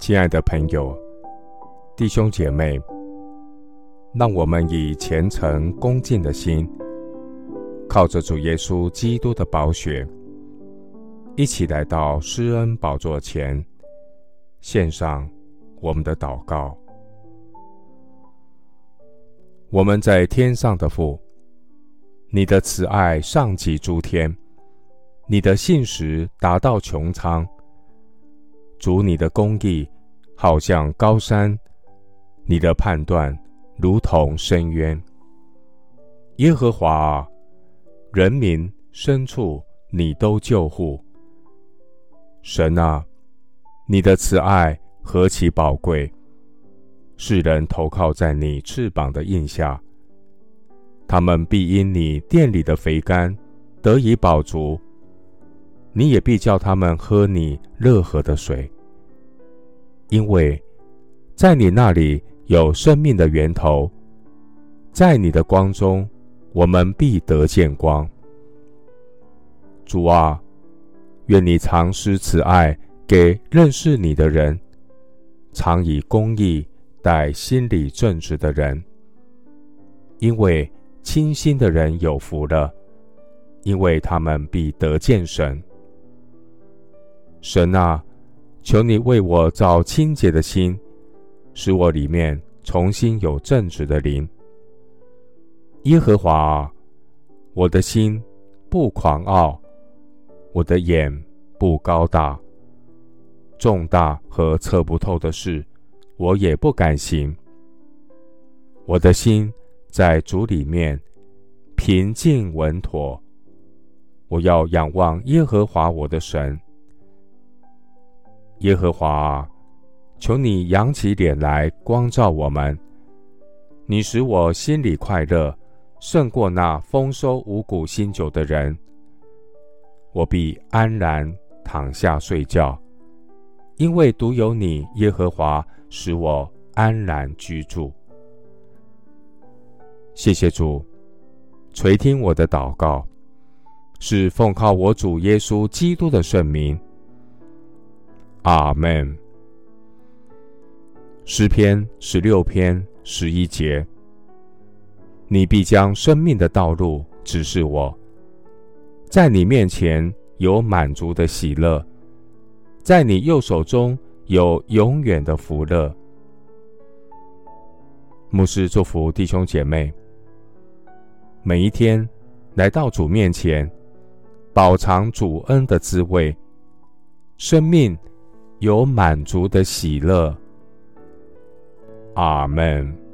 亲爱的朋友、弟兄姐妹，让我们以虔诚恭敬的心，靠着主耶稣基督的宝血，一起来到施恩宝座前，献上我们的祷告。我们在天上的父，你的慈爱上及诸天，你的信实达到穹苍。主，你的公义好像高山，你的判断如同深渊。耶和华啊，人民牲畜你都救护。神啊，你的慈爱何其宝贵！世人投靠在你翅膀的荫下，他们必因你殿里的肥甘得以饱足。你也必叫他们喝你乐河的水，因为在你那里有生命的源头，在你的光中，我们必得见光。主啊，愿你常施慈爱给认识你的人，常以公义待心里正直的人，因为清心的人有福了，因为他们必得见神。神啊，求你为我造清洁的心，使我里面重新有正直的灵。耶和华啊，我的心不狂傲，我的眼不高大，重大和测不透的事，我也不敢行。我的心在主里面平静稳妥，我要仰望耶和华我的神。耶和华，求你扬起脸来光照我们。你使我心里快乐，胜过那丰收五谷新酒的人。我必安然躺下睡觉，因为独有你，耶和华，使我安然居住。谢谢主，垂听我的祷告，是奉靠我主耶稣基督的圣名。阿门。诗篇十六篇十一节：你必将生命的道路指示我，在你面前有满足的喜乐，在你右手中有永远的福乐。牧师祝福弟兄姐妹，每一天来到主面前，饱尝主恩的滋味，生命。有满足的喜乐。阿门。